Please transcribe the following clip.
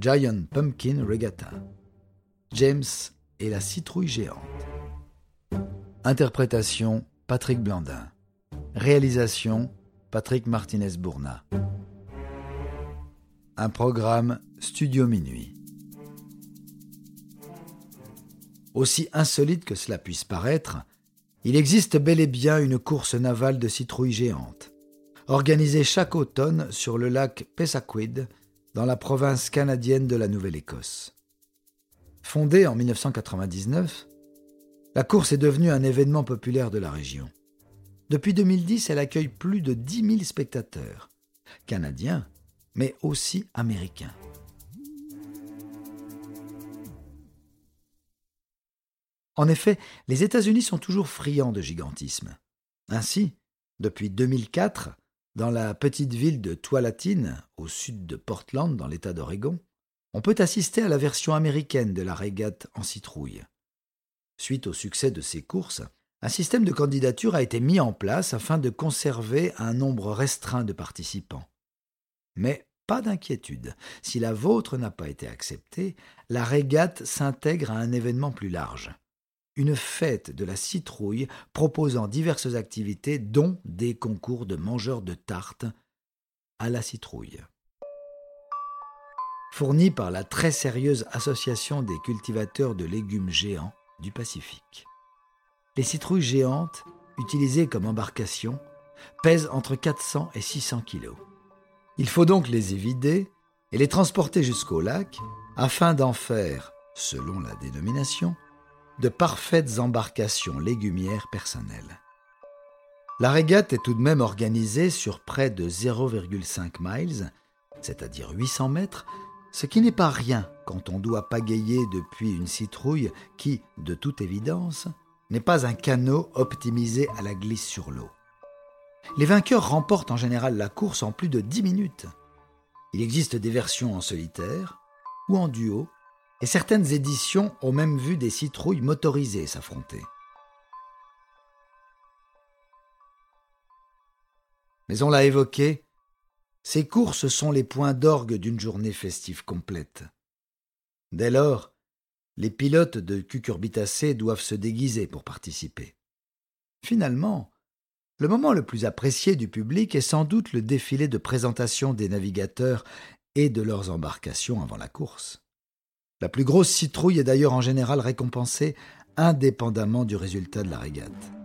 Giant Pumpkin Regatta. James et la citrouille géante. Interprétation Patrick Blandin. Réalisation Patrick Martinez-Bourna. Un programme Studio Minuit. Aussi insolite que cela puisse paraître, il existe bel et bien une course navale de citrouilles géantes, organisée chaque automne sur le lac Pessaquid, dans la province canadienne de la Nouvelle-Écosse. Fondée en 1999, la course est devenue un événement populaire de la région. Depuis 2010, elle accueille plus de 10 000 spectateurs, canadiens, mais aussi américains. En effet, les États-Unis sont toujours friands de gigantisme. Ainsi, depuis 2004, dans la petite ville de Tualatin, au sud de Portland, dans l'État d'Oregon, on peut assister à la version américaine de la régate en citrouille. Suite au succès de ces courses, un système de candidature a été mis en place afin de conserver un nombre restreint de participants. Mais pas d'inquiétude, si la vôtre n'a pas été acceptée, la régate s'intègre à un événement plus large. Une fête de la citrouille proposant diverses activités, dont des concours de mangeurs de tartes à la citrouille fourni par la très sérieuse Association des cultivateurs de légumes géants du Pacifique. Les citrouilles géantes, utilisées comme embarcation, pèsent entre 400 et 600 kilos. Il faut donc les évider et les transporter jusqu'au lac afin d'en faire, selon la dénomination, de parfaites embarcations légumières personnelles. La régate est tout de même organisée sur près de 0,5 miles, c'est-à-dire 800 mètres, ce qui n'est pas rien quand on doit pagayer depuis une citrouille qui, de toute évidence, n'est pas un canot optimisé à la glisse sur l'eau. Les vainqueurs remportent en général la course en plus de 10 minutes. Il existe des versions en solitaire ou en duo, et certaines éditions ont même vu des citrouilles motorisées s'affronter. Mais on l'a évoqué, ces courses sont les points d'orgue d'une journée festive complète. Dès lors, les pilotes de cucurbitacées doivent se déguiser pour participer. Finalement, le moment le plus apprécié du public est sans doute le défilé de présentation des navigateurs et de leurs embarcations avant la course. La plus grosse citrouille est d'ailleurs en général récompensée indépendamment du résultat de la régate.